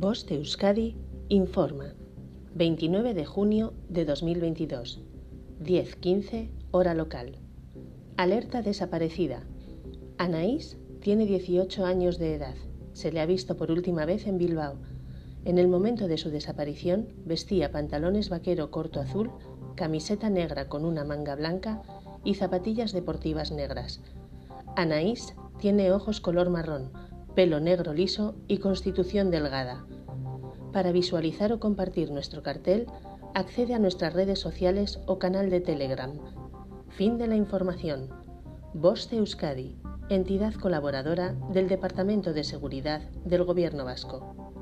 Voz de Euskadi informa. 29 de junio de 2022. 10.15 hora local. Alerta desaparecida. Anaís tiene 18 años de edad. Se le ha visto por última vez en Bilbao. En el momento de su desaparición vestía pantalones vaquero corto azul, camiseta negra con una manga blanca y zapatillas deportivas negras. Anaís tiene ojos color marrón, pelo negro liso y constitución delgada. Para visualizar o compartir nuestro cartel, accede a nuestras redes sociales o canal de Telegram. Fin de la información. Voz de Euskadi, entidad colaboradora del Departamento de Seguridad del Gobierno Vasco.